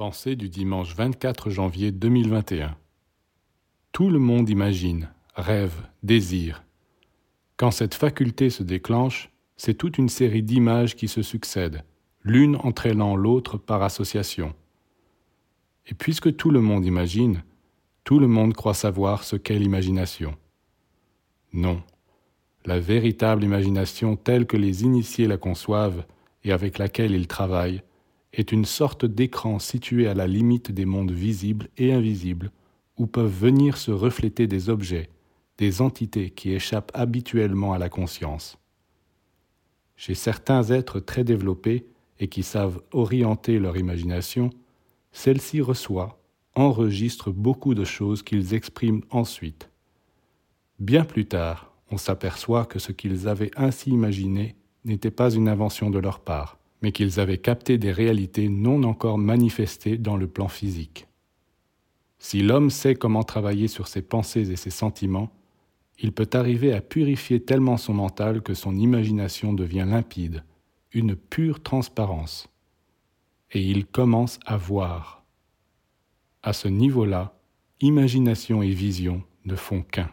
Pensée du dimanche 24 janvier 2021. Tout le monde imagine, rêve, désire. Quand cette faculté se déclenche, c'est toute une série d'images qui se succèdent, l'une entraînant l'autre par association. Et puisque tout le monde imagine, tout le monde croit savoir ce qu'est l'imagination. Non, la véritable imagination telle que les initiés la conçoivent et avec laquelle ils travaillent est une sorte d'écran situé à la limite des mondes visibles et invisibles, où peuvent venir se refléter des objets, des entités qui échappent habituellement à la conscience. Chez certains êtres très développés et qui savent orienter leur imagination, celle-ci reçoit, enregistre beaucoup de choses qu'ils expriment ensuite. Bien plus tard, on s'aperçoit que ce qu'ils avaient ainsi imaginé n'était pas une invention de leur part mais qu'ils avaient capté des réalités non encore manifestées dans le plan physique. Si l'homme sait comment travailler sur ses pensées et ses sentiments, il peut arriver à purifier tellement son mental que son imagination devient limpide, une pure transparence, et il commence à voir. À ce niveau-là, imagination et vision ne font qu'un.